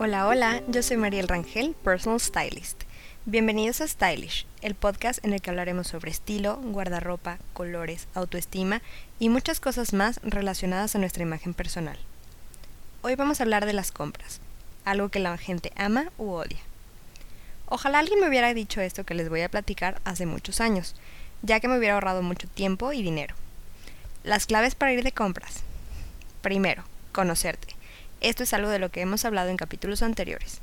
Hola, hola, yo soy Mariel Rangel, Personal Stylist. Bienvenidos a Stylish, el podcast en el que hablaremos sobre estilo, guardarropa, colores, autoestima y muchas cosas más relacionadas a nuestra imagen personal. Hoy vamos a hablar de las compras, algo que la gente ama u odia. Ojalá alguien me hubiera dicho esto que les voy a platicar hace muchos años, ya que me hubiera ahorrado mucho tiempo y dinero. Las claves para ir de compras. Primero, conocerte. Esto es algo de lo que hemos hablado en capítulos anteriores.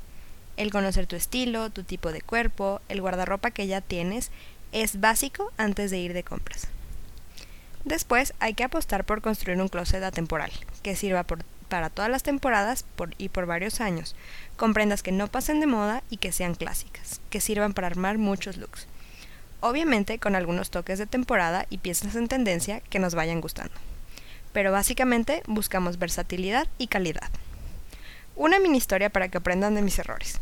El conocer tu estilo, tu tipo de cuerpo, el guardarropa que ya tienes, es básico antes de ir de compras. Después hay que apostar por construir un closet atemporal, que sirva para todas las temporadas y por varios años, con prendas que no pasen de moda y que sean clásicas, que sirvan para armar muchos looks. Obviamente con algunos toques de temporada y piezas en tendencia que nos vayan gustando. Pero básicamente buscamos versatilidad y calidad. Una mini historia para que aprendan de mis errores.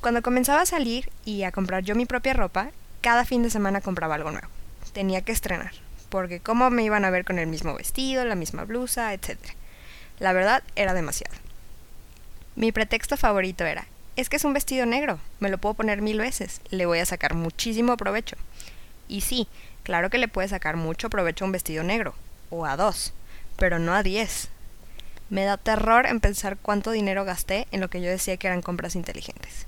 Cuando comenzaba a salir y a comprar yo mi propia ropa, cada fin de semana compraba algo nuevo. Tenía que estrenar, porque cómo me iban a ver con el mismo vestido, la misma blusa, etc. La verdad era demasiado. Mi pretexto favorito era, es que es un vestido negro, me lo puedo poner mil veces, le voy a sacar muchísimo provecho. Y sí, claro que le puedes sacar mucho provecho a un vestido negro, o a dos, pero no a diez. Me da terror en pensar cuánto dinero gasté en lo que yo decía que eran compras inteligentes.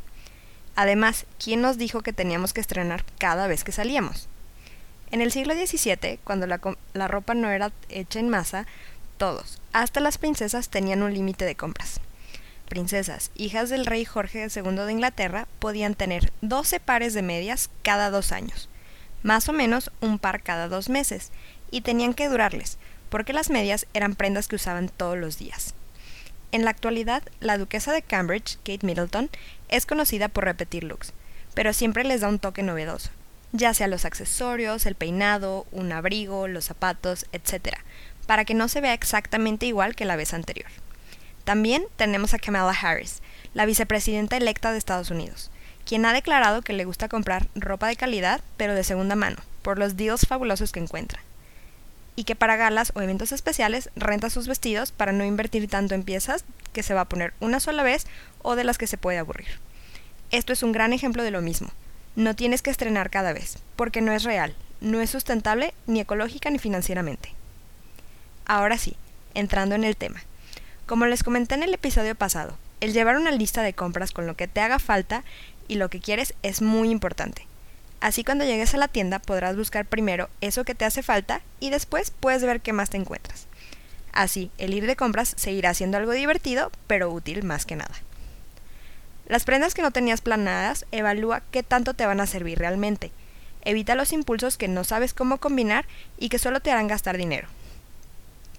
Además, ¿quién nos dijo que teníamos que estrenar cada vez que salíamos? En el siglo XVII, cuando la, la ropa no era hecha en masa, todos, hasta las princesas, tenían un límite de compras. Princesas, hijas del rey Jorge II de Inglaterra, podían tener 12 pares de medias cada dos años, más o menos un par cada dos meses, y tenían que durarles, porque las medias eran prendas que usaban todos los días. En la actualidad, la duquesa de Cambridge, Kate Middleton, es conocida por repetir looks, pero siempre les da un toque novedoso, ya sea los accesorios, el peinado, un abrigo, los zapatos, etc., para que no se vea exactamente igual que la vez anterior. También tenemos a Kamala Harris, la vicepresidenta electa de Estados Unidos, quien ha declarado que le gusta comprar ropa de calidad, pero de segunda mano, por los deals fabulosos que encuentra y que para galas o eventos especiales renta sus vestidos para no invertir tanto en piezas que se va a poner una sola vez o de las que se puede aburrir. Esto es un gran ejemplo de lo mismo. No tienes que estrenar cada vez, porque no es real, no es sustentable ni ecológica ni financieramente. Ahora sí, entrando en el tema. Como les comenté en el episodio pasado, el llevar una lista de compras con lo que te haga falta y lo que quieres es muy importante. Así cuando llegues a la tienda podrás buscar primero eso que te hace falta y después puedes ver qué más te encuentras. Así, el ir de compras seguirá siendo algo divertido, pero útil más que nada. Las prendas que no tenías planadas, evalúa qué tanto te van a servir realmente. Evita los impulsos que no sabes cómo combinar y que solo te harán gastar dinero.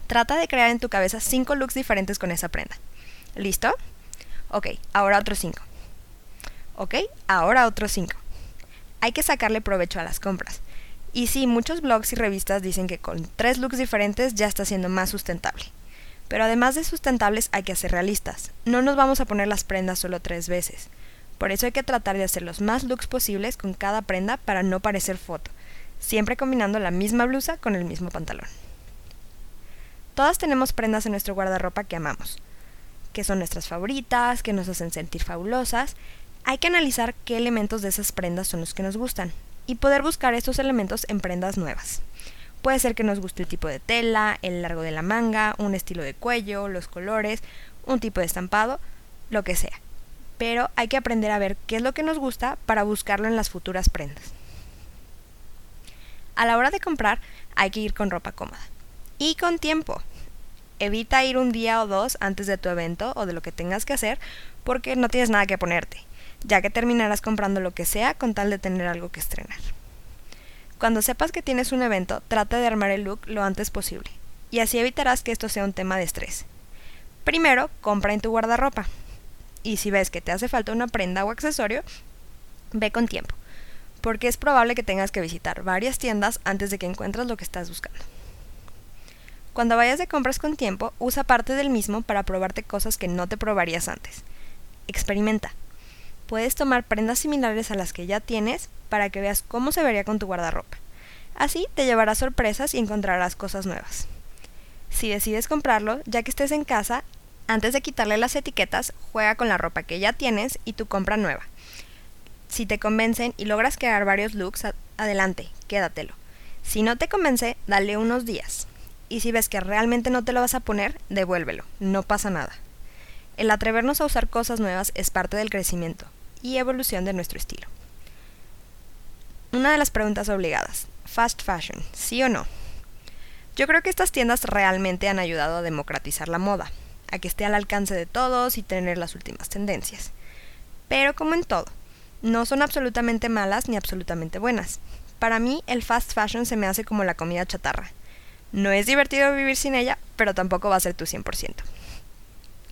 Trata de crear en tu cabeza 5 looks diferentes con esa prenda. ¿Listo? Ok, ahora otros 5. Ok, ahora otros 5 hay que sacarle provecho a las compras. Y sí, muchos blogs y revistas dicen que con tres looks diferentes ya está siendo más sustentable. Pero además de sustentables hay que ser realistas. No nos vamos a poner las prendas solo tres veces. Por eso hay que tratar de hacer los más looks posibles con cada prenda para no parecer foto, siempre combinando la misma blusa con el mismo pantalón. Todas tenemos prendas en nuestro guardarropa que amamos, que son nuestras favoritas, que nos hacen sentir fabulosas hay que analizar qué elementos de esas prendas son los que nos gustan y poder buscar estos elementos en prendas nuevas. Puede ser que nos guste el tipo de tela, el largo de la manga, un estilo de cuello, los colores, un tipo de estampado, lo que sea. Pero hay que aprender a ver qué es lo que nos gusta para buscarlo en las futuras prendas. A la hora de comprar hay que ir con ropa cómoda y con tiempo. Evita ir un día o dos antes de tu evento o de lo que tengas que hacer porque no tienes nada que ponerte ya que terminarás comprando lo que sea con tal de tener algo que estrenar. Cuando sepas que tienes un evento, trata de armar el look lo antes posible, y así evitarás que esto sea un tema de estrés. Primero, compra en tu guardarropa, y si ves que te hace falta una prenda o accesorio, ve con tiempo, porque es probable que tengas que visitar varias tiendas antes de que encuentres lo que estás buscando. Cuando vayas de compras con tiempo, usa parte del mismo para probarte cosas que no te probarías antes. Experimenta, puedes tomar prendas similares a las que ya tienes para que veas cómo se vería con tu guardarropa. Así te llevarás sorpresas y encontrarás cosas nuevas. Si decides comprarlo, ya que estés en casa, Antes de quitarle las etiquetas, juega con la ropa que ya tienes y tu compra nueva. Si te convencen y logras crear varios looks, adelante, quédatelo. Si no te convence, dale unos días. Y si ves que realmente no te lo vas a poner, devuélvelo, no pasa nada. El atrevernos a usar cosas nuevas es parte del crecimiento y evolución de nuestro estilo. Una de las preguntas obligadas, fast fashion, ¿sí o no? Yo creo que estas tiendas realmente han ayudado a democratizar la moda, a que esté al alcance de todos y tener las últimas tendencias. Pero como en todo, no son absolutamente malas ni absolutamente buenas. Para mí el fast fashion se me hace como la comida chatarra. No es divertido vivir sin ella, pero tampoco va a ser tu 100%.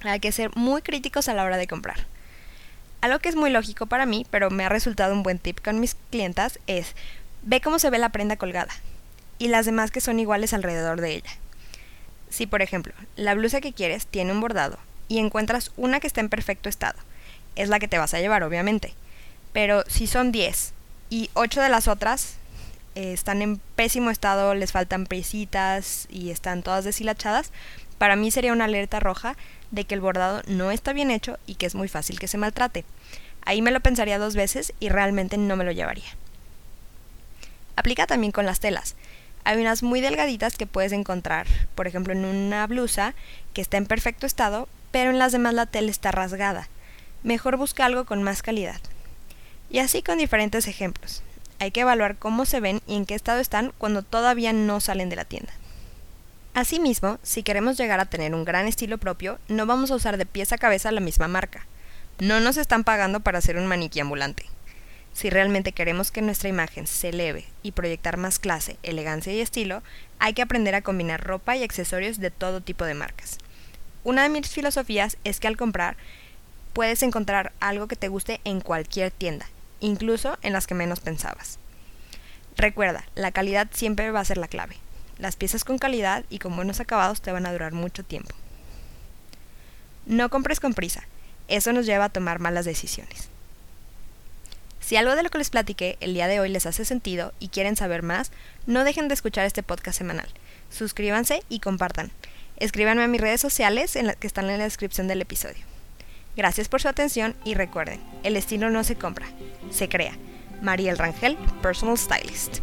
Hay que ser muy críticos a la hora de comprar. Algo que es muy lógico para mí, pero me ha resultado un buen tip con mis clientas, es ve cómo se ve la prenda colgada y las demás que son iguales alrededor de ella. Si, por ejemplo, la blusa que quieres tiene un bordado y encuentras una que está en perfecto estado, es la que te vas a llevar, obviamente. Pero si son 10 y 8 de las otras eh, están en pésimo estado, les faltan presitas y están todas deshilachadas, para mí sería una alerta roja de que el bordado no está bien hecho y que es muy fácil que se maltrate. Ahí me lo pensaría dos veces y realmente no me lo llevaría. Aplica también con las telas. Hay unas muy delgaditas que puedes encontrar, por ejemplo en una blusa que está en perfecto estado, pero en las demás la tela está rasgada. Mejor busca algo con más calidad. Y así con diferentes ejemplos. Hay que evaluar cómo se ven y en qué estado están cuando todavía no salen de la tienda. Asimismo, si queremos llegar a tener un gran estilo propio, no vamos a usar de pies a cabeza la misma marca. No nos están pagando para ser un maniquí ambulante. Si realmente queremos que nuestra imagen se eleve y proyectar más clase, elegancia y estilo, hay que aprender a combinar ropa y accesorios de todo tipo de marcas. Una de mis filosofías es que al comprar puedes encontrar algo que te guste en cualquier tienda, incluso en las que menos pensabas. Recuerda, la calidad siempre va a ser la clave. Las piezas con calidad y con buenos acabados te van a durar mucho tiempo. No compres con prisa, eso nos lleva a tomar malas decisiones. Si algo de lo que les platiqué el día de hoy les hace sentido y quieren saber más, no dejen de escuchar este podcast semanal. Suscríbanse y compartan. Escríbanme a mis redes sociales en que están en la descripción del episodio. Gracias por su atención y recuerden, el estilo no se compra, se crea. Mariel Rangel, Personal Stylist.